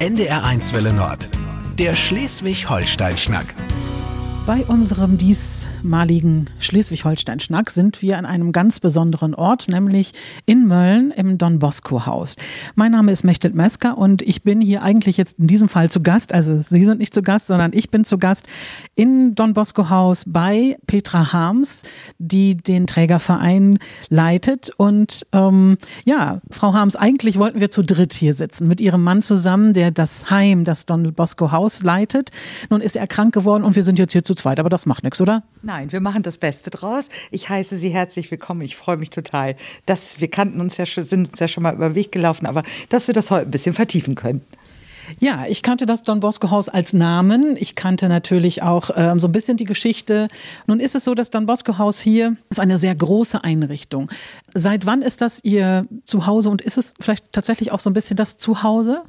NDR1 Welle Nord. Der Schleswig-Holstein-Schnack. Bei unserem diesmaligen Schleswig-Holstein-Schnack sind wir an einem ganz besonderen Ort, nämlich in Mölln im Don Bosco Haus. Mein Name ist Mechtet Mesker und ich bin hier eigentlich jetzt in diesem Fall zu Gast. Also Sie sind nicht zu Gast, sondern ich bin zu Gast in Don Bosco Haus bei Petra Harms, die den Trägerverein leitet. Und ähm, ja, Frau Harms, eigentlich wollten wir zu dritt hier sitzen, mit ihrem Mann zusammen, der das Heim, das Don Bosco Haus leitet. Nun ist er krank geworden und wir sind jetzt hier zu zweit, aber das macht nichts, oder? Nein, wir machen das Beste draus. Ich heiße Sie herzlich willkommen. Ich freue mich total, dass wir kannten uns ja schon, sind uns ja schon mal über den Weg gelaufen, aber dass wir das heute ein bisschen vertiefen können. Ja, ich kannte das Don Bosco Haus als Namen. Ich kannte natürlich auch ähm, so ein bisschen die Geschichte. Nun ist es so, das Don Bosco Haus hier ist eine sehr große Einrichtung. Seit wann ist das Ihr Zuhause und ist es vielleicht tatsächlich auch so ein bisschen das Zuhause?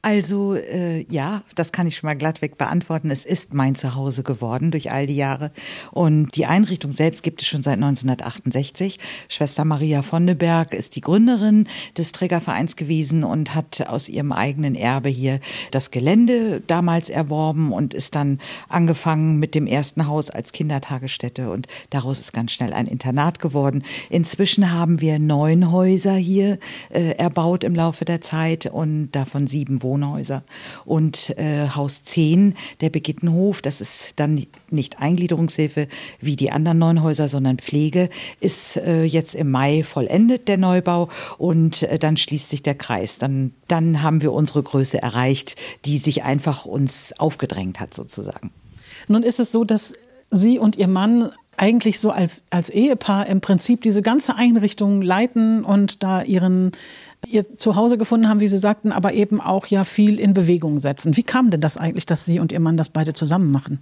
Also äh, ja, das kann ich schon mal glattweg beantworten. Es ist mein Zuhause geworden durch all die Jahre. Und die Einrichtung selbst gibt es schon seit 1968. Schwester Maria Vonneberg ist die Gründerin des Trägervereins gewesen und hat aus ihrem eigenen Erbe hier das Gelände damals erworben und ist dann angefangen mit dem ersten Haus als Kindertagesstätte. Und daraus ist ganz schnell ein Internat geworden. Inzwischen haben wir neun Häuser hier äh, erbaut im Laufe der Zeit und davon sieben Wohnhäuser. Und äh, Haus 10, der Begittenhof, das ist dann nicht Eingliederungshilfe wie die anderen neun Häuser, sondern Pflege, ist äh, jetzt im Mai vollendet, der Neubau. Und äh, dann schließt sich der Kreis. Dann, dann haben wir unsere Größe erreicht, die sich einfach uns aufgedrängt hat, sozusagen. Nun ist es so, dass Sie und Ihr Mann eigentlich so als, als Ehepaar im Prinzip diese ganze Einrichtung leiten und da ihren ihr Zuhause gefunden haben, wie Sie sagten, aber eben auch ja viel in Bewegung setzen. Wie kam denn das eigentlich, dass Sie und Ihr Mann das beide zusammen machen?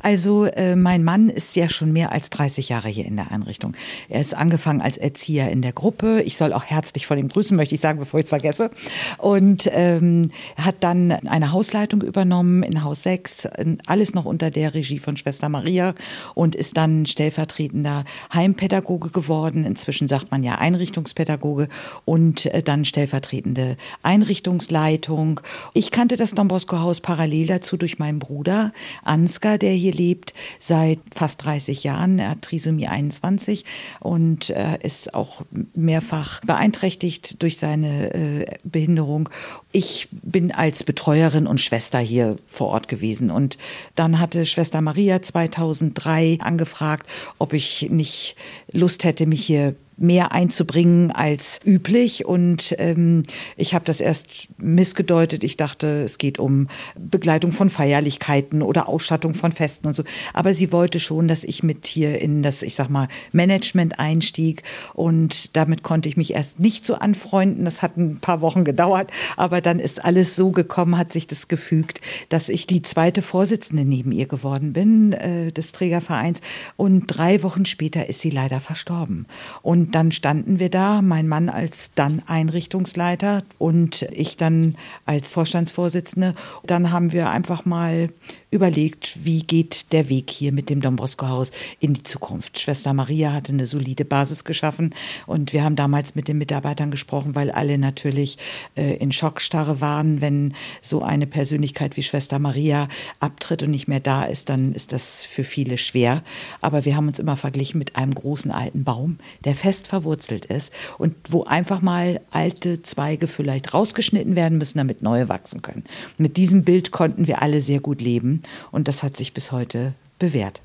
Also äh, mein Mann ist ja schon mehr als 30 Jahre hier in der Einrichtung. Er ist angefangen als Erzieher in der Gruppe. Ich soll auch herzlich von ihm grüßen, möchte ich sagen, bevor ich es vergesse. Und ähm, hat dann eine Hausleitung übernommen in Haus 6, alles noch unter der Regie von Schwester Maria und ist dann stellvertretender Heimpädagoge geworden. Inzwischen sagt man ja Einrichtungspädagoge und dann stellvertretende Einrichtungsleitung. Ich kannte das Don Bosco Haus parallel dazu durch meinen Bruder Ansgar, der hier lebt seit fast 30 Jahren. Er hat Trisomie 21 und äh, ist auch mehrfach beeinträchtigt durch seine äh, Behinderung. Ich bin als Betreuerin und Schwester hier vor Ort gewesen und dann hatte Schwester Maria 2003 angefragt, ob ich nicht Lust hätte, mich hier mehr einzubringen als üblich. Und ähm, ich habe das erst missgedeutet. Ich dachte, es geht um Begleitung von Feierlichkeiten oder Ausstattung von Festen und so. Aber sie wollte schon, dass ich mit hier in das, ich sag mal, Management einstieg. Und damit konnte ich mich erst nicht so anfreunden. Das hat ein paar Wochen gedauert. Aber dann ist alles so gekommen, hat sich das gefügt, dass ich die zweite Vorsitzende neben ihr geworden bin, äh, des Trägervereins. Und drei Wochen später ist sie leider verstorben. Und dann standen wir da, mein Mann als dann Einrichtungsleiter und ich dann als Vorstandsvorsitzende. Dann haben wir einfach mal überlegt, wie geht der Weg hier mit dem Dombrowsko-Haus in die Zukunft. Schwester Maria hatte eine solide Basis geschaffen und wir haben damals mit den Mitarbeitern gesprochen, weil alle natürlich äh, in Schockstarre waren. Wenn so eine Persönlichkeit wie Schwester Maria abtritt und nicht mehr da ist, dann ist das für viele schwer. Aber wir haben uns immer verglichen mit einem großen alten Baum, der fest verwurzelt ist und wo einfach mal alte Zweige vielleicht rausgeschnitten werden müssen, damit neue wachsen können. Mit diesem Bild konnten wir alle sehr gut leben. Und das hat sich bis heute bewährt.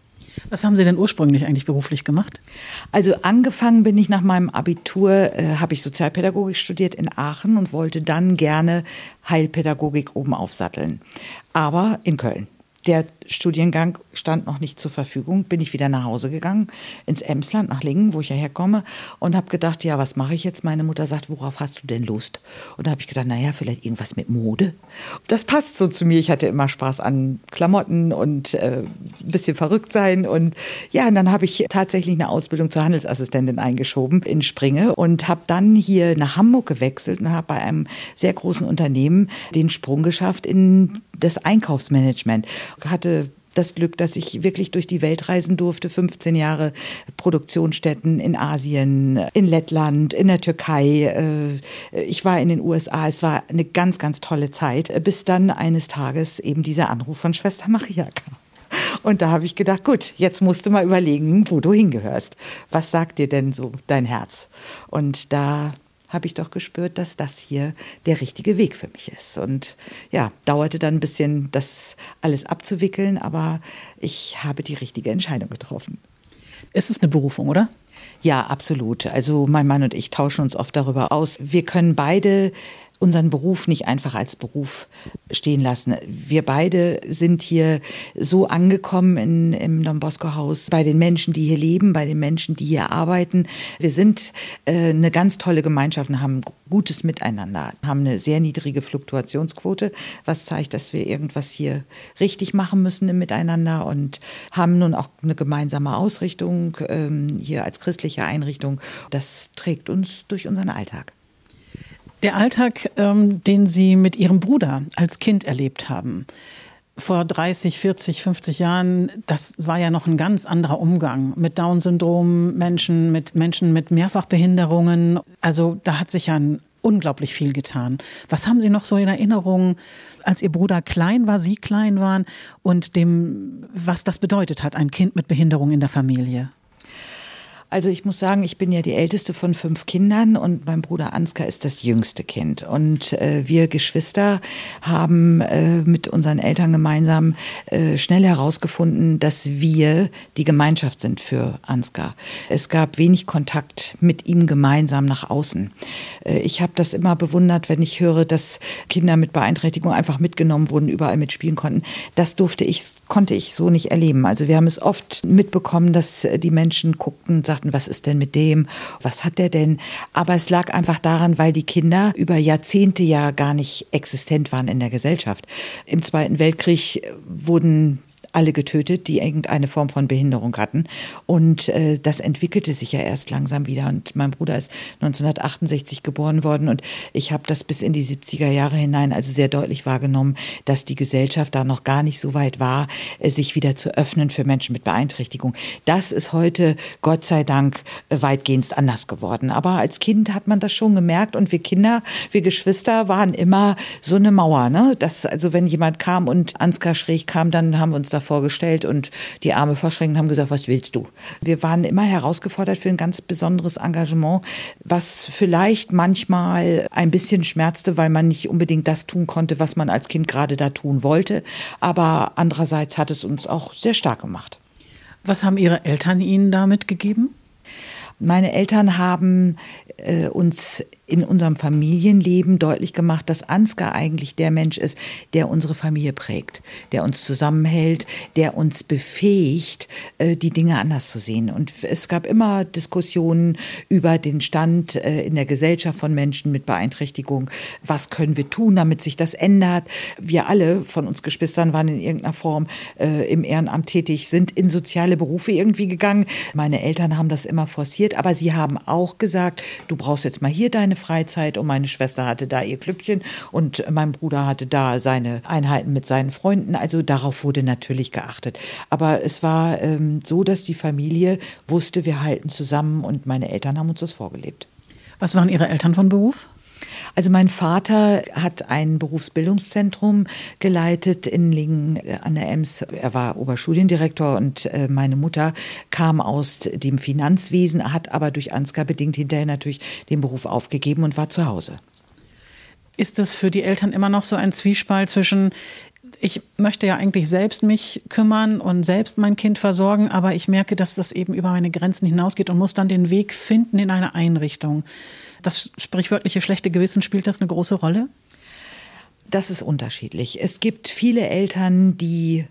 Was haben Sie denn ursprünglich eigentlich beruflich gemacht? Also angefangen bin ich nach meinem Abitur, äh, habe ich Sozialpädagogik studiert in Aachen und wollte dann gerne Heilpädagogik oben aufsatteln. Aber in Köln. Der Studiengang stand noch nicht zur Verfügung, bin ich wieder nach Hause gegangen, ins Emsland, nach Lingen, wo ich ja herkomme, und habe gedacht, ja, was mache ich jetzt? Meine Mutter sagt, worauf hast du denn Lust? Und da habe ich gedacht, naja, vielleicht irgendwas mit Mode. Das passt so zu mir. Ich hatte immer Spaß an Klamotten und äh, ein bisschen verrückt sein. Und ja, und dann habe ich tatsächlich eine Ausbildung zur Handelsassistentin eingeschoben in Springe und habe dann hier nach Hamburg gewechselt und habe bei einem sehr großen Unternehmen den Sprung geschafft in das Einkaufsmanagement. Hatte das Glück, dass ich wirklich durch die Welt reisen durfte. 15 Jahre Produktionsstätten in Asien, in Lettland, in der Türkei. Äh, ich war in den USA. Es war eine ganz, ganz tolle Zeit, bis dann eines Tages eben dieser Anruf von Schwester Maria kam. Und da habe ich gedacht, gut, jetzt musst du mal überlegen, wo du hingehörst. Was sagt dir denn so dein Herz? Und da habe ich doch gespürt, dass das hier der richtige Weg für mich ist. Und ja, dauerte dann ein bisschen, das alles abzuwickeln, aber ich habe die richtige Entscheidung getroffen. Es ist eine Berufung, oder? Ja, absolut. Also mein Mann und ich tauschen uns oft darüber aus. Wir können beide unseren Beruf nicht einfach als Beruf stehen lassen. Wir beide sind hier so angekommen in, im Don Bosco Haus bei den Menschen, die hier leben, bei den Menschen, die hier arbeiten. Wir sind äh, eine ganz tolle Gemeinschaft und haben gutes Miteinander, haben eine sehr niedrige Fluktuationsquote, was zeigt, dass wir irgendwas hier richtig machen müssen im Miteinander und haben nun auch eine gemeinsame Ausrichtung ähm, hier als christliche Einrichtung. Das trägt uns durch unseren Alltag. Der Alltag, ähm, den Sie mit Ihrem Bruder als Kind erlebt haben, vor 30, 40, 50 Jahren, das war ja noch ein ganz anderer Umgang mit Down-Syndrom, Menschen, mit Menschen mit Mehrfachbehinderungen. Also da hat sich ja unglaublich viel getan. Was haben Sie noch so in Erinnerung, als Ihr Bruder klein war, Sie klein waren und dem, was das bedeutet hat, ein Kind mit Behinderung in der Familie? Also ich muss sagen, ich bin ja die älteste von fünf Kindern und mein Bruder Ansgar ist das jüngste Kind. Und äh, wir Geschwister haben äh, mit unseren Eltern gemeinsam äh, schnell herausgefunden, dass wir die Gemeinschaft sind für Ansgar. Es gab wenig Kontakt mit ihm gemeinsam nach außen. Äh, ich habe das immer bewundert, wenn ich höre, dass Kinder mit Beeinträchtigung einfach mitgenommen wurden, überall mitspielen konnten. Das durfte ich, konnte ich so nicht erleben. Also wir haben es oft mitbekommen, dass die Menschen guckten sagten, sagten, was ist denn mit dem? Was hat der denn? Aber es lag einfach daran, weil die Kinder über Jahrzehnte ja gar nicht existent waren in der Gesellschaft. Im Zweiten Weltkrieg wurden alle getötet, die irgendeine Form von Behinderung hatten. Und äh, das entwickelte sich ja erst langsam wieder. Und mein Bruder ist 1968 geboren worden und ich habe das bis in die 70er Jahre hinein also sehr deutlich wahrgenommen, dass die Gesellschaft da noch gar nicht so weit war, äh, sich wieder zu öffnen für Menschen mit Beeinträchtigung. Das ist heute Gott sei Dank äh, weitgehend anders geworden. Aber als Kind hat man das schon gemerkt und wir Kinder, wir Geschwister waren immer so eine Mauer. Ne? Das, also wenn jemand kam und Ansgar schräg kam, dann haben wir uns da vorgestellt und die Arme verschränkt und haben gesagt, was willst du? Wir waren immer herausgefordert für ein ganz besonderes Engagement, was vielleicht manchmal ein bisschen schmerzte, weil man nicht unbedingt das tun konnte, was man als Kind gerade da tun wollte. Aber andererseits hat es uns auch sehr stark gemacht. Was haben Ihre Eltern Ihnen damit gegeben? Meine Eltern haben äh, uns in unserem Familienleben deutlich gemacht, dass Ansgar eigentlich der Mensch ist, der unsere Familie prägt, der uns zusammenhält, der uns befähigt, äh, die Dinge anders zu sehen. Und es gab immer Diskussionen über den Stand äh, in der Gesellschaft von Menschen mit Beeinträchtigung. Was können wir tun, damit sich das ändert? Wir alle von uns Geschwistern waren in irgendeiner Form äh, im Ehrenamt tätig, sind in soziale Berufe irgendwie gegangen. Meine Eltern haben das immer forciert, aber sie haben auch gesagt, du brauchst jetzt mal hier deine Freizeit und meine Schwester hatte da ihr Klüppchen und mein Bruder hatte da seine Einheiten mit seinen Freunden. Also darauf wurde natürlich geachtet. Aber es war ähm, so, dass die Familie wusste, wir halten zusammen und meine Eltern haben uns das vorgelebt. Was waren Ihre Eltern von Beruf? Also mein Vater hat ein Berufsbildungszentrum geleitet in Lingen äh, an der Ems. Er war Oberstudiendirektor und äh, meine Mutter kam aus dem Finanzwesen, hat aber durch Ansgar bedingt hinterher natürlich den Beruf aufgegeben und war zu Hause. Ist das für die Eltern immer noch so ein Zwiespalt zwischen ich möchte ja eigentlich selbst mich kümmern und selbst mein Kind versorgen, aber ich merke, dass das eben über meine Grenzen hinausgeht und muss dann den Weg finden in eine Einrichtung. Das sprichwörtliche schlechte Gewissen spielt das eine große Rolle? Das ist unterschiedlich. Es gibt viele Eltern, die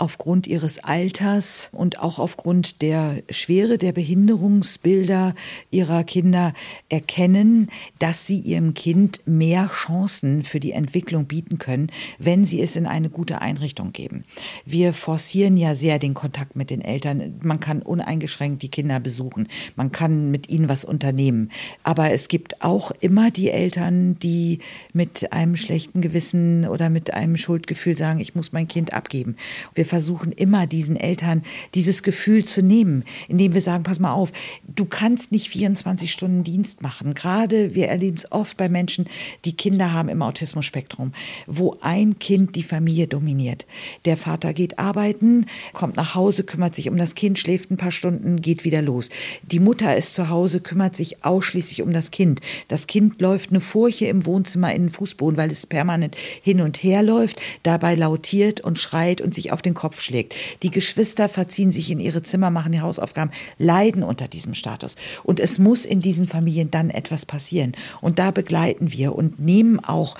aufgrund ihres Alters und auch aufgrund der Schwere der Behinderungsbilder ihrer Kinder erkennen, dass sie ihrem Kind mehr Chancen für die Entwicklung bieten können, wenn sie es in eine gute Einrichtung geben. Wir forcieren ja sehr den Kontakt mit den Eltern. Man kann uneingeschränkt die Kinder besuchen. Man kann mit ihnen was unternehmen. Aber es gibt auch immer die Eltern, die mit einem schlechten Gewissen oder mit einem Schuldgefühl sagen, ich muss mein Kind abgeben. Wir versuchen immer diesen Eltern dieses Gefühl zu nehmen, indem wir sagen, pass mal auf, du kannst nicht 24 Stunden Dienst machen. Gerade wir erleben es oft bei Menschen, die Kinder haben im Autismus-Spektrum, wo ein Kind die Familie dominiert. Der Vater geht arbeiten, kommt nach Hause, kümmert sich um das Kind, schläft ein paar Stunden, geht wieder los. Die Mutter ist zu Hause, kümmert sich ausschließlich um das Kind. Das Kind läuft eine Furche im Wohnzimmer in den Fußboden, weil es permanent hin und her läuft, dabei lautiert und schreit und sich auf den Kopf schlägt. Die Geschwister verziehen sich in ihre Zimmer, machen die Hausaufgaben, leiden unter diesem Status. Und es muss in diesen Familien dann etwas passieren. Und da begleiten wir und nehmen auch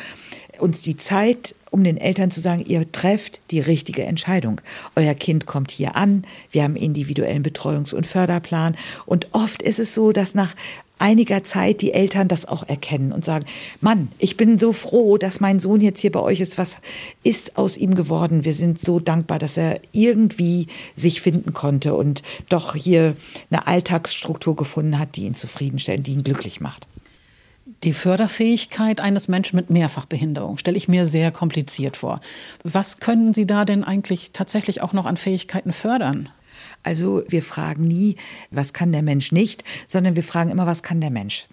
uns die Zeit, um den Eltern zu sagen, ihr trefft die richtige Entscheidung. Euer Kind kommt hier an, wir haben individuellen Betreuungs- und Förderplan. Und oft ist es so, dass nach einiger Zeit die Eltern das auch erkennen und sagen, Mann, ich bin so froh, dass mein Sohn jetzt hier bei euch ist. Was ist aus ihm geworden? Wir sind so dankbar, dass er irgendwie sich finden konnte und doch hier eine Alltagsstruktur gefunden hat, die ihn zufriedenstellt, die ihn glücklich macht. Die Förderfähigkeit eines Menschen mit Mehrfachbehinderung stelle ich mir sehr kompliziert vor. Was können Sie da denn eigentlich tatsächlich auch noch an Fähigkeiten fördern? Also wir fragen nie, was kann der Mensch nicht, sondern wir fragen immer, was kann der Mensch.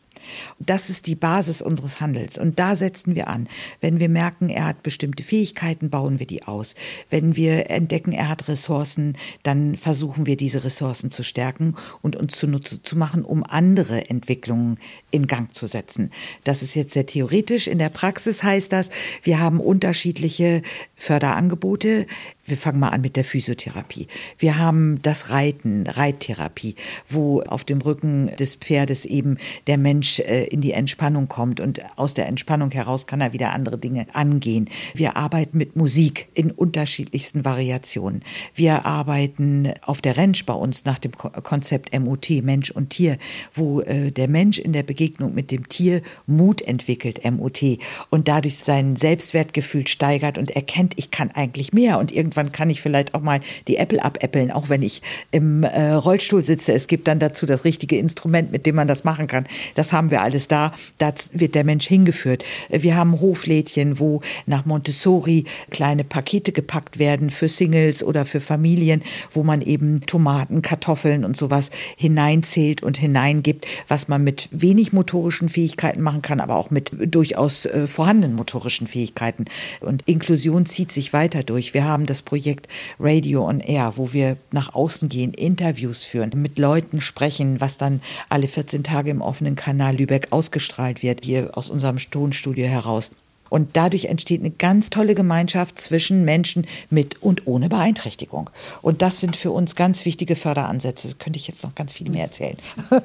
Das ist die Basis unseres Handels. Und da setzen wir an. Wenn wir merken, er hat bestimmte Fähigkeiten, bauen wir die aus. Wenn wir entdecken, er hat Ressourcen, dann versuchen wir, diese Ressourcen zu stärken und uns zunutze zu machen, um andere Entwicklungen in Gang zu setzen. Das ist jetzt sehr theoretisch. In der Praxis heißt das, wir haben unterschiedliche Förderangebote. Wir fangen mal an mit der Physiotherapie. Wir haben das Reiten, Reittherapie, wo auf dem Rücken des Pferdes eben der Mensch äh, in die Entspannung kommt und aus der Entspannung heraus kann er wieder andere Dinge angehen. Wir arbeiten mit Musik in unterschiedlichsten Variationen. Wir arbeiten auf der Ranch bei uns nach dem Konzept MOT, Mensch und Tier, wo äh, der Mensch in der Begegnung mit dem Tier Mut entwickelt, MOT, und dadurch sein Selbstwertgefühl steigert und erkennt, ich kann eigentlich mehr und irgendwann kann ich vielleicht auch mal die Apple abäppeln, auch wenn ich im äh, Rollstuhl sitze. Es gibt dann dazu das richtige Instrument, mit dem man das machen kann. Das haben wir alles da. Da wird der Mensch hingeführt. Wir haben Hoflädchen, wo nach Montessori kleine Pakete gepackt werden für Singles oder für Familien, wo man eben Tomaten, Kartoffeln und sowas hineinzählt und hineingibt, was man mit wenig motorischen Fähigkeiten machen kann, aber auch mit durchaus äh, vorhandenen motorischen Fähigkeiten. Und Inklusion zieht sich weiter durch. Wir haben das Projekt Radio on Air, wo wir nach außen gehen, Interviews führen, mit Leuten sprechen, was dann alle 14 Tage im offenen Kanal Lübeck ausgestrahlt wird, hier aus unserem Tonstudio heraus. Und dadurch entsteht eine ganz tolle Gemeinschaft zwischen Menschen mit und ohne Beeinträchtigung. Und das sind für uns ganz wichtige Förderansätze. Das könnte ich jetzt noch ganz viel mehr erzählen.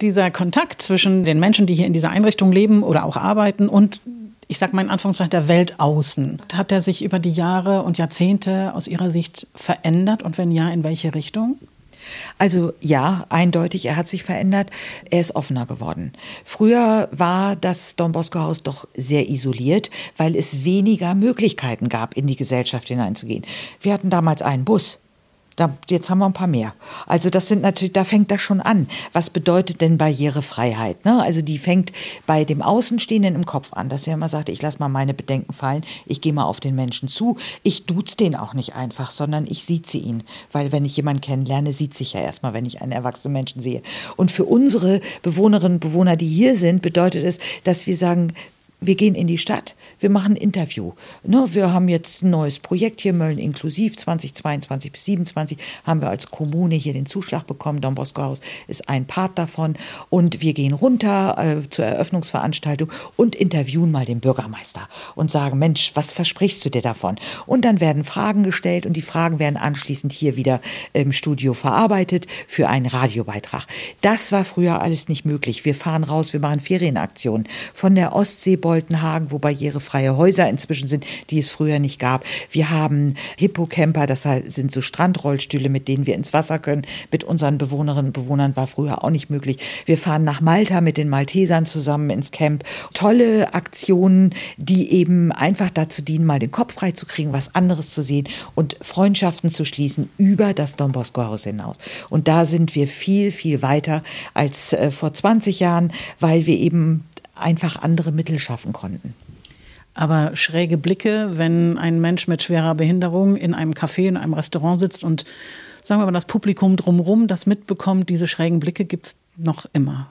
Dieser Kontakt zwischen den Menschen, die hier in dieser Einrichtung leben oder auch arbeiten und ich sage mal in Anführungszeichen, der Welt außen. Hat er sich über die Jahre und Jahrzehnte aus Ihrer Sicht verändert und wenn ja, in welche Richtung? Also ja, eindeutig, er hat sich verändert. Er ist offener geworden. Früher war das Don Bosco Haus doch sehr isoliert, weil es weniger Möglichkeiten gab, in die Gesellschaft hineinzugehen. Wir hatten damals einen Bus. Da, jetzt haben wir ein paar mehr. Also das sind natürlich, da fängt das schon an. Was bedeutet denn Barrierefreiheit? Ne? Also die fängt bei dem Außenstehenden im Kopf an, dass er immer sagt, ich lasse mal meine Bedenken fallen, ich gehe mal auf den Menschen zu. Ich duz den auch nicht einfach, sondern ich sieze ihn. Weil wenn ich jemanden kennenlerne, sieht sich ja erstmal, wenn ich einen erwachsenen Menschen sehe. Und für unsere Bewohnerinnen und Bewohner, die hier sind, bedeutet es, dass wir sagen, wir gehen in die Stadt, wir machen ein Interview. Ne, wir haben jetzt ein neues Projekt hier, Mölln inklusiv, 2022 bis 2027 haben wir als Kommune hier den Zuschlag bekommen. Don Bosco Haus ist ein Part davon. Und wir gehen runter äh, zur Eröffnungsveranstaltung und interviewen mal den Bürgermeister und sagen, Mensch, was versprichst du dir davon? Und dann werden Fragen gestellt und die Fragen werden anschließend hier wieder im Studio verarbeitet für einen Radiobeitrag. Das war früher alles nicht möglich. Wir fahren raus, wir machen Ferienaktionen von der Ostsee Boltenhagen, wo barrierefreie Häuser inzwischen sind, die es früher nicht gab. Wir haben Hippocamper, das sind so Strandrollstühle, mit denen wir ins Wasser können. Mit unseren Bewohnerinnen und Bewohnern war früher auch nicht möglich. Wir fahren nach Malta mit den Maltesern zusammen ins Camp. Tolle Aktionen, die eben einfach dazu dienen, mal den Kopf frei zu kriegen, was anderes zu sehen und Freundschaften zu schließen über das Don Bosco Haus hinaus. Und da sind wir viel, viel weiter als äh, vor 20 Jahren, weil wir eben einfach andere Mittel schaffen konnten. Aber schräge Blicke, wenn ein Mensch mit schwerer Behinderung in einem Café, in einem Restaurant sitzt und sagen wir mal, das Publikum drumherum das mitbekommt, diese schrägen Blicke gibt es noch immer.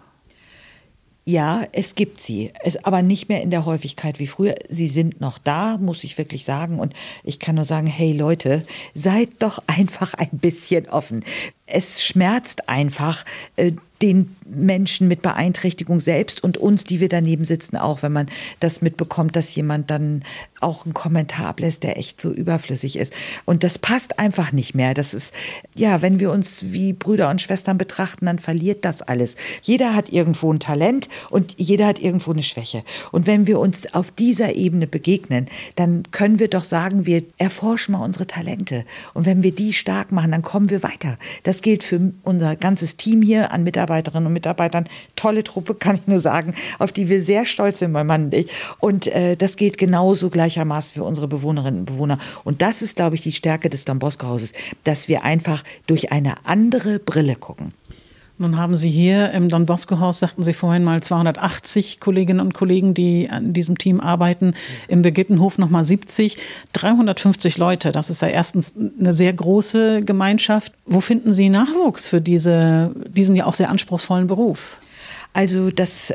Ja, es gibt sie, es, aber nicht mehr in der Häufigkeit wie früher. Sie sind noch da, muss ich wirklich sagen. Und ich kann nur sagen, hey Leute, seid doch einfach ein bisschen offen. Es schmerzt einfach, äh, den Menschen mit Beeinträchtigung selbst und uns, die wir daneben sitzen, auch, wenn man das mitbekommt, dass jemand dann auch einen Kommentar ablässt, der echt so überflüssig ist. Und das passt einfach nicht mehr. Das ist, ja, wenn wir uns wie Brüder und Schwestern betrachten, dann verliert das alles. Jeder hat irgendwo ein Talent und jeder hat irgendwo eine Schwäche. Und wenn wir uns auf dieser Ebene begegnen, dann können wir doch sagen, wir erforschen mal unsere Talente. Und wenn wir die stark machen, dann kommen wir weiter. Das gilt für unser ganzes Team hier an Mitarbeiterinnen und Mitarbeitern. Tolle Truppe, kann ich nur sagen, auf die wir sehr stolz sind, mein Mann und ich. Und äh, das gilt genauso gleichermaßen für unsere Bewohnerinnen und Bewohner. Und das ist, glaube ich, die Stärke des Don Bosco Hauses, dass wir einfach durch eine andere Brille gucken. Nun haben Sie hier im Don Bosco Haus, sagten Sie vorhin mal, 280 Kolleginnen und Kollegen, die an diesem Team arbeiten. Im Begittenhof nochmal 70, 350 Leute. Das ist ja erstens eine sehr große Gemeinschaft. Wo finden Sie Nachwuchs für diese, diesen ja auch sehr anspruchsvollen Beruf? Also das,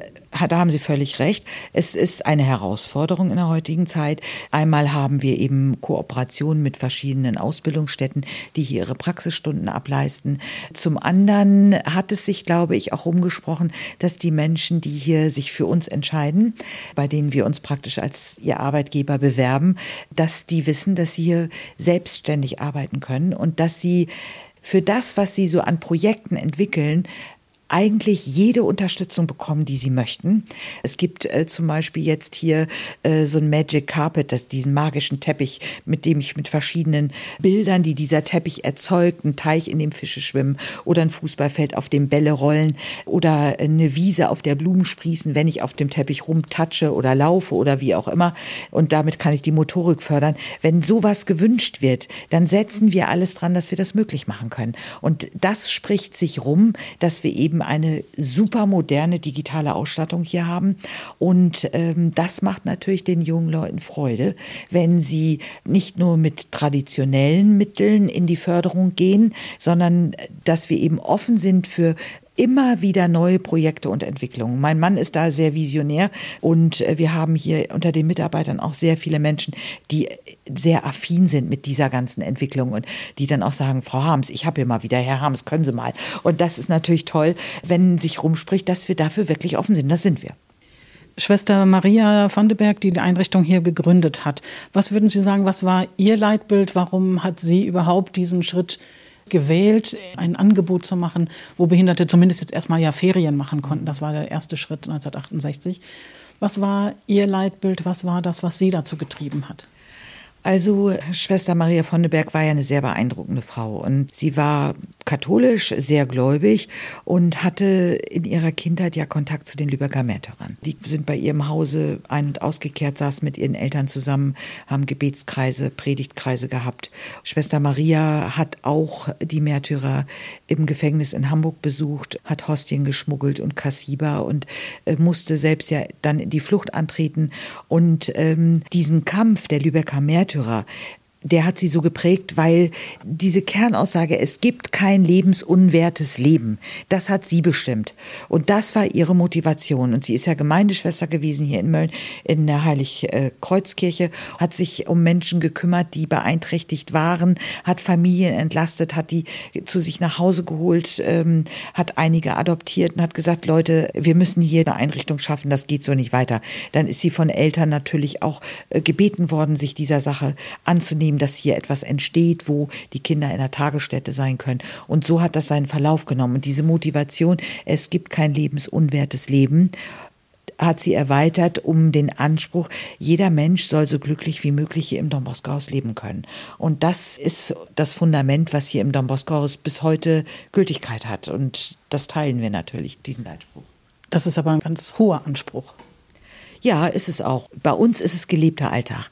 da haben Sie völlig recht. Es ist eine Herausforderung in der heutigen Zeit. Einmal haben wir eben Kooperationen mit verschiedenen Ausbildungsstätten, die hier ihre Praxisstunden ableisten. Zum anderen hat es sich, glaube ich, auch umgesprochen, dass die Menschen, die hier sich für uns entscheiden, bei denen wir uns praktisch als ihr Arbeitgeber bewerben, dass die wissen, dass sie hier selbstständig arbeiten können und dass sie für das, was sie so an Projekten entwickeln, eigentlich jede Unterstützung bekommen, die sie möchten. Es gibt äh, zum Beispiel jetzt hier äh, so ein Magic Carpet, das, diesen magischen Teppich, mit dem ich mit verschiedenen Bildern, die dieser Teppich erzeugt, einen Teich, in dem Fische schwimmen oder ein Fußballfeld, auf dem Bälle rollen oder eine Wiese, auf der Blumen sprießen, wenn ich auf dem Teppich rumtatsche oder laufe oder wie auch immer. Und damit kann ich die Motorik fördern. Wenn sowas gewünscht wird, dann setzen wir alles dran, dass wir das möglich machen können. Und das spricht sich rum, dass wir eben eine super moderne digitale Ausstattung hier haben. Und ähm, das macht natürlich den jungen Leuten Freude, wenn sie nicht nur mit traditionellen Mitteln in die Förderung gehen, sondern äh, dass wir eben offen sind für immer wieder neue Projekte und Entwicklungen. Mein Mann ist da sehr visionär und äh, wir haben hier unter den Mitarbeitern auch sehr viele Menschen, die sehr affin sind mit dieser ganzen Entwicklung und die dann auch sagen, Frau Harms, ich habe hier mal wieder, Herr Harms, können Sie mal. Und das ist natürlich toll, wenn sich rumspricht, dass wir dafür wirklich offen sind. Das sind wir. Schwester Maria van de Berg, die die Einrichtung hier gegründet hat. Was würden Sie sagen, was war Ihr Leitbild? Warum hat sie überhaupt diesen Schritt gewählt, ein Angebot zu machen, wo Behinderte zumindest jetzt erstmal ja Ferien machen konnten. Das war der erste Schritt 1968. Was war Ihr Leitbild? Was war das, was Sie dazu getrieben hat? Also Schwester Maria von de Berg war ja eine sehr beeindruckende Frau und sie war katholisch, sehr gläubig und hatte in ihrer Kindheit ja Kontakt zu den Lübecker Märtyrern. Die sind bei ihrem Hause ein- und ausgekehrt, saßen mit ihren Eltern zusammen, haben Gebetskreise, Predigtkreise gehabt. Schwester Maria hat auch die Märtyrer im Gefängnis in Hamburg besucht, hat Hostien geschmuggelt und Kassiber und äh, musste selbst ja dann in die Flucht antreten. Und ähm, diesen Kampf der Lübecker Märtyrer, Ventura der hat sie so geprägt, weil diese Kernaussage, es gibt kein lebensunwertes Leben, das hat sie bestimmt. Und das war ihre Motivation. Und sie ist ja Gemeindeschwester gewesen hier in Mölln in der Heiligkreuzkirche, hat sich um Menschen gekümmert, die beeinträchtigt waren, hat Familien entlastet, hat die zu sich nach Hause geholt, ähm, hat einige adoptiert und hat gesagt, Leute, wir müssen hier eine Einrichtung schaffen, das geht so nicht weiter. Dann ist sie von Eltern natürlich auch äh, gebeten worden, sich dieser Sache anzunehmen ihm, dass hier etwas entsteht, wo die Kinder in der Tagesstätte sein können. Und so hat das seinen Verlauf genommen. Und diese Motivation, es gibt kein lebensunwertes Leben, hat sie erweitert um den Anspruch, jeder Mensch soll so glücklich wie möglich hier im Don Bosco Haus leben können. Und das ist das Fundament, was hier im Don Bosco Haus bis heute Gültigkeit hat. Und das teilen wir natürlich, diesen Anspruch. Das ist aber ein ganz hoher Anspruch. Ja, ist es auch. Bei uns ist es gelebter Alltag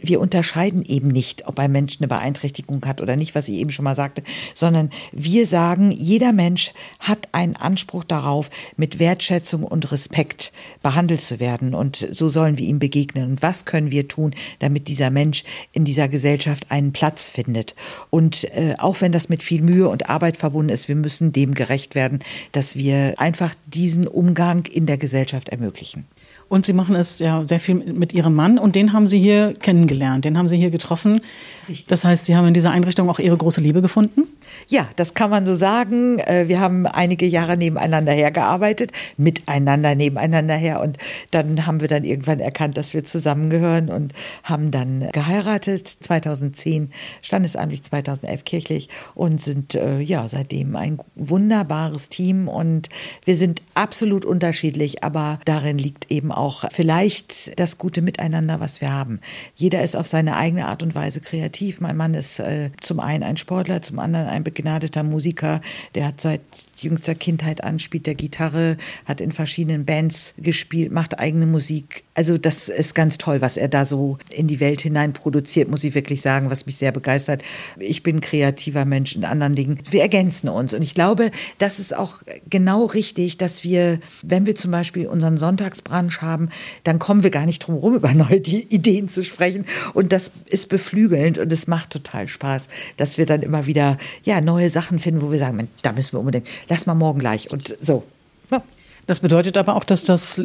wir unterscheiden eben nicht, ob ein Mensch eine Beeinträchtigung hat oder nicht, was ich eben schon mal sagte, sondern wir sagen, jeder Mensch hat einen Anspruch darauf, mit Wertschätzung und Respekt behandelt zu werden. Und so sollen wir ihm begegnen. Und was können wir tun, damit dieser Mensch in dieser Gesellschaft einen Platz findet? Und äh, auch wenn das mit viel Mühe und Arbeit verbunden ist, wir müssen dem gerecht werden, dass wir einfach diesen Umgang in der Gesellschaft ermöglichen. Und Sie machen es ja sehr viel mit Ihrem Mann und den haben Sie hier kennengelernt, den haben Sie hier getroffen. Richtig. Das heißt, Sie haben in dieser Einrichtung auch Ihre große Liebe gefunden? Ja, das kann man so sagen. Äh, wir haben einige Jahre nebeneinander hergearbeitet, miteinander nebeneinander her. Und dann haben wir dann irgendwann erkannt, dass wir zusammengehören und haben dann geheiratet. 2010 standesamtlich, 2011 kirchlich und sind äh, ja seitdem ein wunderbares Team. Und wir sind absolut unterschiedlich, aber darin liegt eben auch vielleicht das gute Miteinander, was wir haben. Jeder ist auf seine eigene Art und Weise kreativ. Mein Mann ist äh, zum einen ein Sportler, zum anderen ein begnadeter Musiker, der hat seit jüngster Kindheit an, spielt der Gitarre, hat in verschiedenen Bands gespielt, macht eigene Musik. Also das ist ganz toll, was er da so in die Welt hinein produziert, muss ich wirklich sagen, was mich sehr begeistert. Ich bin kreativer Mensch in anderen Dingen. Wir ergänzen uns und ich glaube, das ist auch genau richtig, dass wir, wenn wir zum Beispiel unseren Sonntagsbrunch haben, dann kommen wir gar nicht drum herum, über neue Ideen zu sprechen und das ist beflügelnd und es macht total Spaß, dass wir dann immer wieder ja, neue Sachen finden, wo wir sagen, da müssen wir unbedingt, lass mal morgen gleich und so. Ja. Das bedeutet aber auch, dass das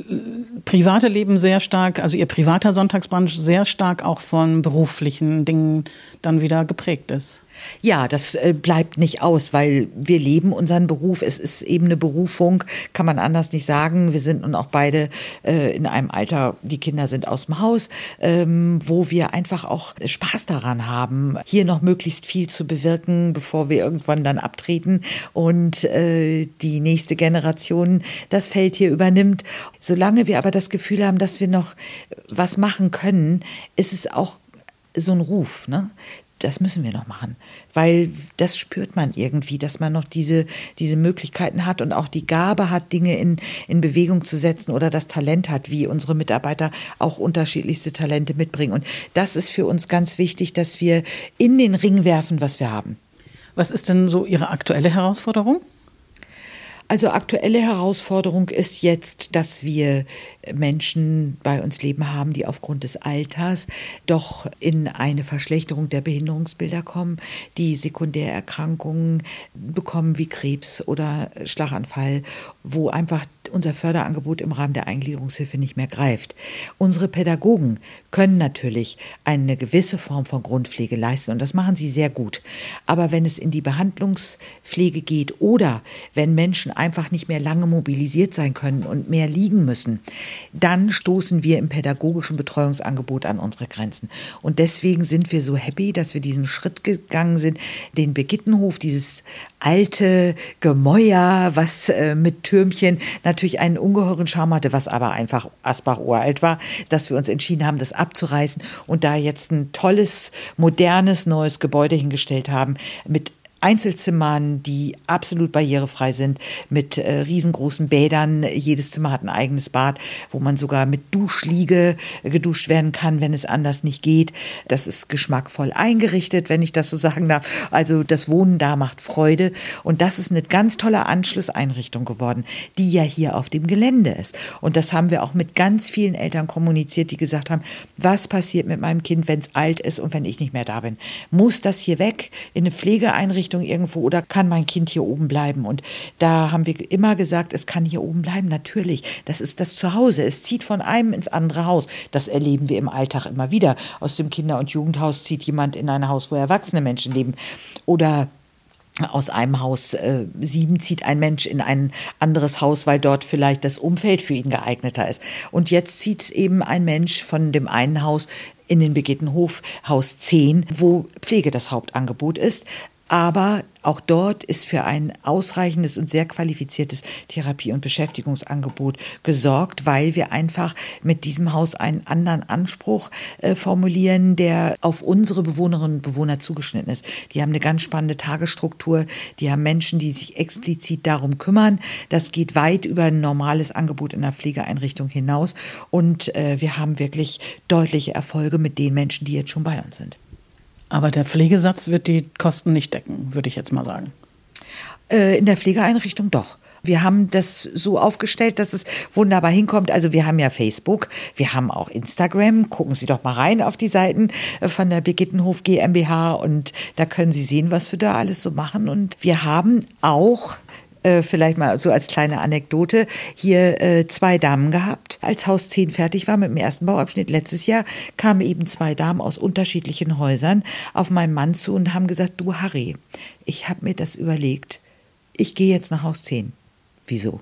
private Leben sehr stark, also Ihr privater Sonntagsbrunch sehr stark auch von beruflichen Dingen dann wieder geprägt ist. Ja, das äh, bleibt nicht aus, weil wir leben unseren Beruf. Es ist eben eine Berufung, kann man anders nicht sagen. Wir sind nun auch beide äh, in einem Alter, die Kinder sind aus dem Haus, ähm, wo wir einfach auch Spaß daran haben, hier noch möglichst viel zu bewirken, bevor wir irgendwann dann abtreten und äh, die nächste Generation das Feld hier übernimmt. Solange wir aber das Gefühl haben, dass wir noch was machen können, ist es auch so ein Ruf, ne? Das müssen wir noch machen, weil das spürt man irgendwie, dass man noch diese, diese Möglichkeiten hat und auch die Gabe hat, Dinge in, in Bewegung zu setzen oder das Talent hat, wie unsere Mitarbeiter auch unterschiedlichste Talente mitbringen. Und das ist für uns ganz wichtig, dass wir in den Ring werfen, was wir haben. Was ist denn so Ihre aktuelle Herausforderung? Also aktuelle Herausforderung ist jetzt, dass wir Menschen bei uns leben haben, die aufgrund des Alters doch in eine Verschlechterung der Behinderungsbilder kommen, die Sekundärerkrankungen bekommen wie Krebs oder Schlaganfall, wo einfach unser Förderangebot im Rahmen der Eingliederungshilfe nicht mehr greift. Unsere Pädagogen können natürlich eine gewisse Form von Grundpflege leisten und das machen sie sehr gut. Aber wenn es in die Behandlungspflege geht oder wenn Menschen einfach nicht mehr lange mobilisiert sein können und mehr liegen müssen, dann stoßen wir im pädagogischen Betreuungsangebot an unsere Grenzen. Und deswegen sind wir so happy, dass wir diesen Schritt gegangen sind, den Begittenhof, dieses alte Gemäuer, was äh, mit Türmchen natürlich einen ungeheuren Charme hatte, was aber einfach Asbach uralt war, dass wir uns entschieden haben, das abzureißen und da jetzt ein tolles, modernes, neues Gebäude hingestellt haben mit Einzelzimmern, die absolut barrierefrei sind, mit äh, riesengroßen Bädern. Jedes Zimmer hat ein eigenes Bad, wo man sogar mit Duschliege äh, geduscht werden kann, wenn es anders nicht geht. Das ist geschmackvoll eingerichtet, wenn ich das so sagen darf. Also das Wohnen da macht Freude. Und das ist eine ganz tolle Anschlusseinrichtung geworden, die ja hier auf dem Gelände ist. Und das haben wir auch mit ganz vielen Eltern kommuniziert, die gesagt haben, was passiert mit meinem Kind, wenn es alt ist und wenn ich nicht mehr da bin? Muss das hier weg in eine Pflegeeinrichtung? Einrichtung irgendwo oder kann mein Kind hier oben bleiben? Und da haben wir immer gesagt, es kann hier oben bleiben. Natürlich, das ist das Zuhause. Es zieht von einem ins andere Haus. Das erleben wir im Alltag immer wieder. Aus dem Kinder- und Jugendhaus zieht jemand in ein Haus, wo erwachsene Menschen leben. Oder aus einem Haus äh, sieben zieht ein Mensch in ein anderes Haus, weil dort vielleicht das Umfeld für ihn geeigneter ist. Und jetzt zieht eben ein Mensch von dem einen Haus in den Begetenhof, Haus 10, wo Pflege das Hauptangebot ist Aber auch dort ist für ein ausreichendes und sehr qualifiziertes Therapie- und Beschäftigungsangebot gesorgt, weil wir einfach mit diesem Haus einen anderen Anspruch äh, formulieren, der auf unsere Bewohnerinnen und Bewohner zugeschnitten ist. Die haben eine ganz spannende Tagesstruktur, die haben Menschen, die sich explizit darum kümmern. Das geht weit über ein normales Angebot in der Pflegeeinrichtung hinaus und äh, wir haben wirklich deutliche Erfolge mit den Menschen, die jetzt schon bei uns sind. Aber der Pflegesatz wird die Kosten nicht decken, würde ich jetzt mal sagen. Äh, in der Pflegeeinrichtung doch. Wir haben das so aufgestellt, dass es wunderbar hinkommt. Also wir haben ja Facebook, wir haben auch Instagram. Gucken Sie doch mal rein auf die Seiten von der Birgittenhof GmbH und da können Sie sehen, was wir da alles so machen. Und wir haben auch äh, vielleicht mal so als kleine Anekdote, hier äh, zwei Damen gehabt. Als Haus 10 fertig war mit dem ersten Bauabschnitt letztes Jahr, kamen eben zwei Damen aus unterschiedlichen Häusern auf meinen Mann zu und haben gesagt, du Harry, ich habe mir das überlegt. Ich gehe jetzt nach Haus 10. Wieso?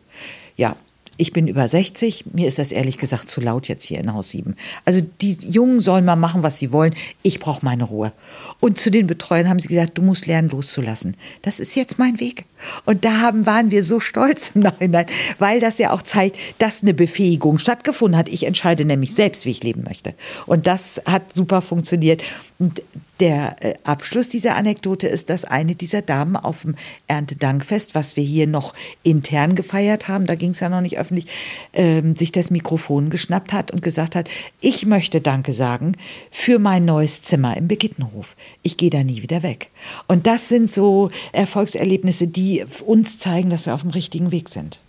Ja, ich bin über 60, mir ist das ehrlich gesagt zu laut jetzt hier in Haus 7. Also die Jungen sollen mal machen, was sie wollen. Ich brauche meine Ruhe. Und zu den Betreuern haben sie gesagt, du musst lernen loszulassen. Das ist jetzt mein Weg. Und da haben, waren wir so stolz im Nachhinein, weil das ja auch zeigt, dass eine Befähigung stattgefunden hat. Ich entscheide nämlich selbst, wie ich leben möchte. Und das hat super funktioniert. Und der äh, Abschluss dieser Anekdote ist, dass eine dieser Damen auf dem Erntedankfest, was wir hier noch intern gefeiert haben, da ging es ja noch nicht öffentlich, ähm, sich das Mikrofon geschnappt hat und gesagt hat, ich möchte Danke sagen für mein neues Zimmer im Begittenhof. Ich gehe da nie wieder weg. Und das sind so Erfolgserlebnisse, die uns zeigen, dass wir auf dem richtigen Weg sind.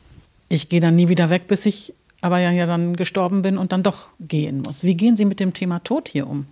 Ich gehe da nie wieder weg, bis ich aber ja, ja dann gestorben bin und dann doch gehen muss. Wie gehen Sie mit dem Thema Tod hier um?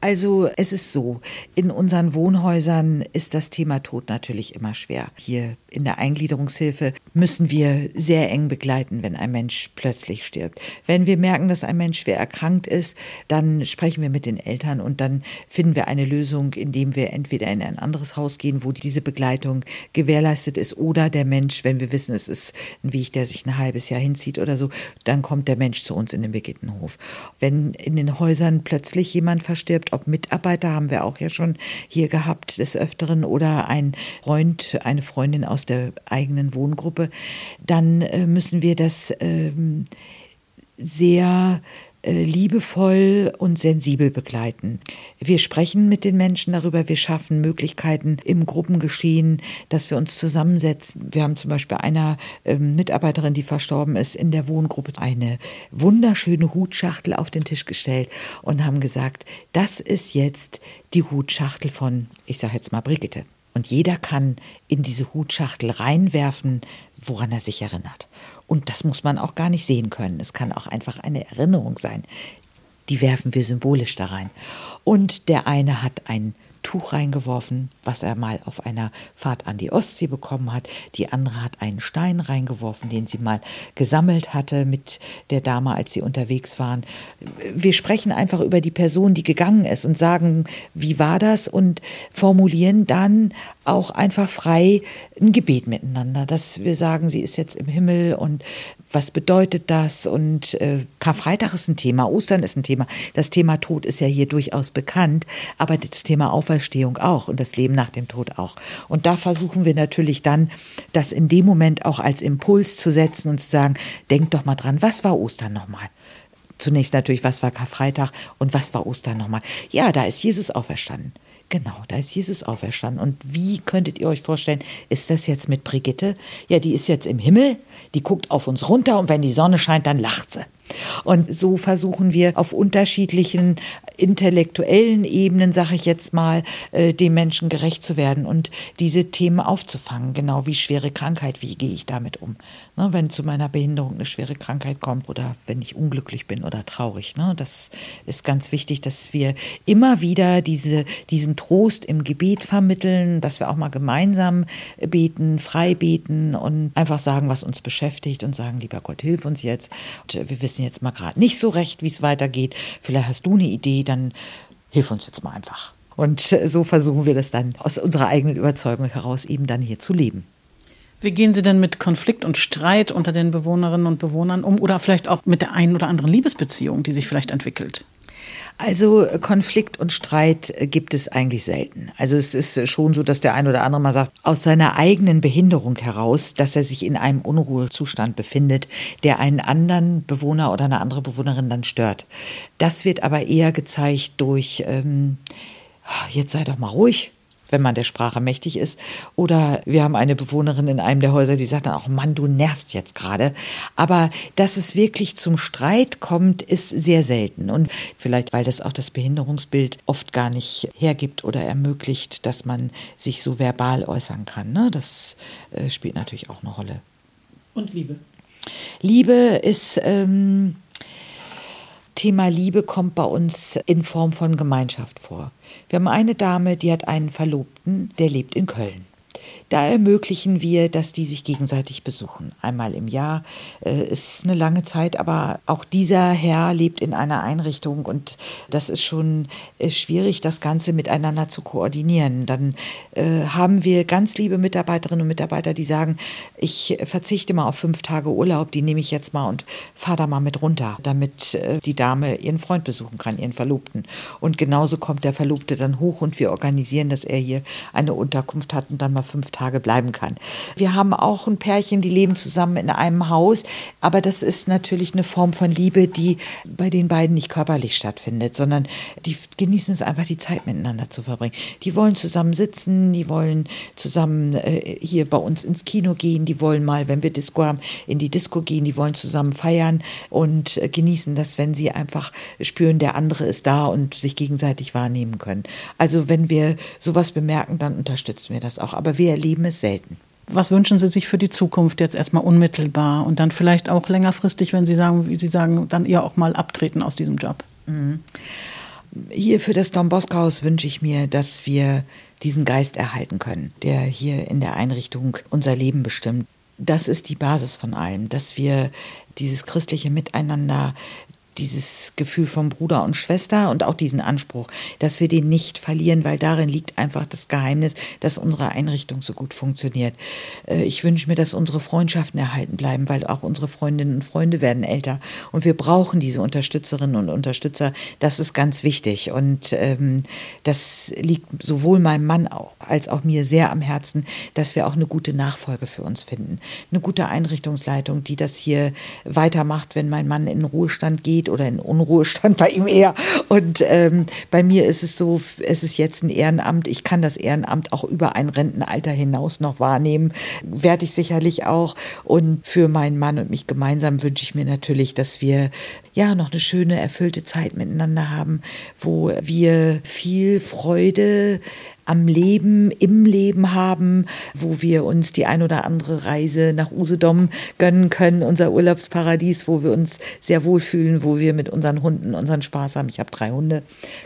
Also es ist so, in unseren Wohnhäusern ist das Thema Tod natürlich immer schwer. Hier in der Eingliederungshilfe müssen wir sehr eng begleiten, wenn ein Mensch plötzlich stirbt. Wenn wir merken, dass ein Mensch schwer erkrankt ist, dann sprechen wir mit den Eltern und dann finden wir eine Lösung, indem wir entweder in ein anderes Haus gehen, wo diese Begleitung gewährleistet ist, oder der Mensch, wenn wir wissen, es ist ein Weg, der sich ein halbes Jahr hinzieht oder so, dann kommt der Mensch zu uns in den Begittenhof. Wenn in den Häusern plötzlich jemand verstirbt, gibt, ob Mitarbeiter haben wir auch ja schon hier gehabt des Öfteren oder ein Freund, eine Freundin aus der eigenen Wohngruppe, dann äh, müssen wir das ähm, sehr liebevoll und sensibel begleiten. Wir sprechen mit den Menschen darüber, wir schaffen Möglichkeiten im Gruppengeschehen, dass wir uns zusammensetzen. Wir haben zum Beispiel einer ähm, Mitarbeiterin, die verstorben ist, in der Wohngruppe eine wunderschöne Hutschachtel auf den Tisch gestellt und haben gesagt, das ist jetzt die Hutschachtel von, ich sage jetzt mal Brigitte. Und jeder kann in diese Hutschachtel reinwerfen, woran er sich erinnert. Und das muss man auch gar nicht sehen können. Es kann auch einfach eine Erinnerung sein. Die werfen wir symbolisch da rein. Und der eine hat ein Tuch reingeworfen, was er mal auf einer Fahrt an die Ostsee bekommen hat. Die andere hat einen Stein reingeworfen, den sie mal gesammelt hatte mit der Dame, als sie unterwegs waren. Wir sprechen einfach über die Person, die gegangen ist und sagen, wie war das und formulieren dann auch einfach frei ein Gebet miteinander, dass wir sagen, sie ist jetzt im Himmel und was bedeutet das? Und äh, Karfreitag ist ein Thema, Ostern ist ein Thema. Das Thema Tod ist ja hier durchaus bekannt, aber das Thema Auferstehung auch und das Leben nach dem Tod auch. Und da versuchen wir natürlich dann, das in dem Moment auch als Impuls zu setzen und zu sagen, denkt doch mal dran, was war Ostern nochmal? Zunächst natürlich, was war Karfreitag und was war Ostern nochmal? Ja, da ist Jesus auferstanden. Genau, da ist Jesus auferstanden. Und wie könntet ihr euch vorstellen, ist das jetzt mit Brigitte? Ja, die ist jetzt im Himmel, die guckt auf uns runter und wenn die Sonne scheint, dann lacht sie. Und so versuchen wir auf unterschiedlichen intellektuellen Ebenen, sage ich jetzt mal, äh, dem Menschen gerecht zu werden und diese Themen aufzufangen. Genau wie schwere Krankheit, wie gehe ich damit um? Ne, wenn zu meiner Behinderung eine schwere Krankheit kommt oder wenn ich unglücklich bin oder traurig. Ne, das ist ganz wichtig, dass wir immer wieder diese, diesen Trost im Gebet vermitteln, dass wir auch mal gemeinsam beten, frei beten und einfach sagen, was uns beschäftigt und sagen, lieber Gott, hilf uns jetzt. Und wir wissen jetzt mal gerade nicht so recht, wie es weitergeht. Vielleicht hast du eine Idee, dann hilf uns jetzt mal einfach. Und so versuchen wir das dann aus unserer eigenen Überzeugung heraus eben dann hier zu leben. Wie gehen Sie denn mit Konflikt und Streit unter den Bewohnerinnen und Bewohnern um oder vielleicht auch mit der einen oder anderen Liebesbeziehung, die sich vielleicht entwickelt? Also äh, Konflikt und Streit äh, gibt es eigentlich selten. Also es ist äh, schon so, dass der ein oder andere mal sagt, aus seiner eigenen Behinderung heraus, dass er sich in einem Unruhezustand befindet, der einen anderen Bewohner oder eine andere Bewohnerin dann stört. Das wird aber eher gezeigt durch, ähm, jetzt sei doch mal ruhig, wenn man der Sprache mächtig ist. Oder wir haben eine Bewohnerin in einem der Häuser, die sagt dann auch, Mann, du nervst jetzt gerade. Aber dass es wirklich zum Streit kommt, ist sehr selten. Und vielleicht, weil das auch das Behinderungsbild oft gar nicht hergibt oder ermöglicht, dass man sich so verbal äußern kann. Ne? Das äh, spielt natürlich auch eine Rolle. Und Liebe. Liebe ist. Ähm, Thema Liebe kommt bei uns in Form von Gemeinschaft vor. Wir haben eine Dame, die hat einen Verlobten, der lebt in Köln. Da ermöglichen wir, dass die sich gegenseitig besuchen. Einmal im Jahr äh, ist eine lange Zeit, aber auch dieser Herr lebt in einer Einrichtung und das ist schon äh, schwierig, das Ganze miteinander zu koordinieren. Dann äh, haben wir ganz liebe Mitarbeiterinnen und Mitarbeiter, die sagen, ich verzichte mal auf fünf Tage Urlaub, die nehme ich jetzt mal und fahre da mal mit runter, damit äh, die Dame ihren Freund besuchen kann, ihren Verlobten. Und genauso kommt der Verlobte dann hoch und wir organisieren, dass er hier eine Unterkunft hat und dann mal fünf Tage bleiben kann. Wir haben auch ein Pärchen, die leben zusammen in einem Haus, aber das ist natürlich eine Form von Liebe, die bei den beiden nicht körperlich stattfindet, sondern die genießen es einfach, die Zeit miteinander zu verbringen. Die wollen zusammen sitzen, die wollen zusammen äh, hier bei uns ins Kino gehen, die wollen mal, wenn wir Disco haben, in die Disco gehen, die wollen zusammen feiern und äh, genießen das, wenn sie einfach spüren, der andere ist da und sich gegenseitig wahrnehmen können. Also wenn wir sowas bemerken, dann unterstützen wir das auch. Aber wir erleben es selten. Was wünschen Sie sich für die Zukunft jetzt erstmal unmittelbar und dann vielleicht auch längerfristig, wenn Sie sagen, wie Sie sagen, dann eher auch mal abtreten aus diesem Job? Mhm. Hier für das Don Bosco Haus wünsche ich mir, dass wir diesen Geist erhalten können, der hier in der Einrichtung unser Leben bestimmt. Das ist die Basis von allem, dass wir dieses christliche Miteinander dieses Gefühl von Bruder und Schwester und auch diesen Anspruch, dass wir den nicht verlieren, weil darin liegt einfach das Geheimnis, dass unsere Einrichtung so gut funktioniert. Äh, ich wünsche mir, dass unsere Freundschaften erhalten bleiben, weil auch unsere Freundinnen und Freunde werden älter und wir brauchen diese Unterstützerinnen und Unterstützer. Das ist ganz wichtig und ähm, das liegt sowohl meinem Mann als auch mir sehr am Herzen, dass wir auch eine gute Nachfolge für uns finden. Eine gute Einrichtungsleitung, die das hier weitermacht, wenn mein Mann in den Ruhestand geht geht oder in Unruhestand bei ihm eher. Und ähm, bei mir ist es so, es ist jetzt ein Ehrenamt. Ich kann das Ehrenamt auch über ein Rentenalter hinaus noch wahrnehmen. Werde ich sicherlich auch. Und für meinen Mann und mich gemeinsam wünsche ich mir natürlich, dass wir ja noch eine schöne, erfüllte Zeit miteinander haben, wo wir viel Freude am Leben, im Leben haben, wo wir uns die ein oder andere Reise nach Usedom gönnen können, unser Urlaubsparadies, wo wir uns sehr wohlfühlen, wo wir mit unseren Hunden unseren Spaß haben. Ich habe drei Hunde,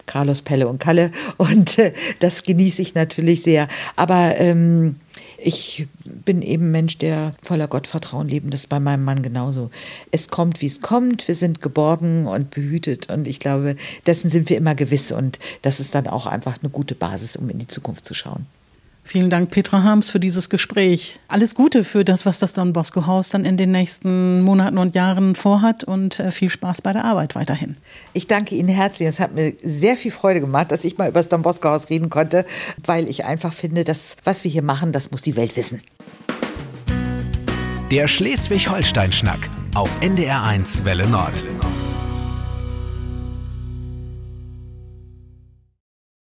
Carlos, Pelle und Kalle und äh, das genieße ich natürlich sehr. Aber ähm, ich bin eben Mensch, der voller Gottvertrauen lebt. Das ist bei meinem Mann genauso. Es kommt, wie es kommt. Wir sind geborgen und behütet. Und ich glaube, dessen sind wir immer gewiss. Und das ist dann auch einfach eine gute Basis, um in die Zukunft zu schauen. Vielen Dank, Petra Harms, für dieses Gespräch. Alles Gute für das, was das Don Bosco Haus dann in den nächsten Monaten und Jahren vorhat und äh, viel Spaß bei der Arbeit weiterhin. Ich danke Ihnen herzlich. Es hat mir sehr viel Freude gemacht, dass ich mal über das Don Bosco Haus reden konnte, weil ich einfach finde, dass was wir hier machen, das muss die Welt wissen. Der Schleswig-Holstein-Schnack auf NDR1 Welle Nord.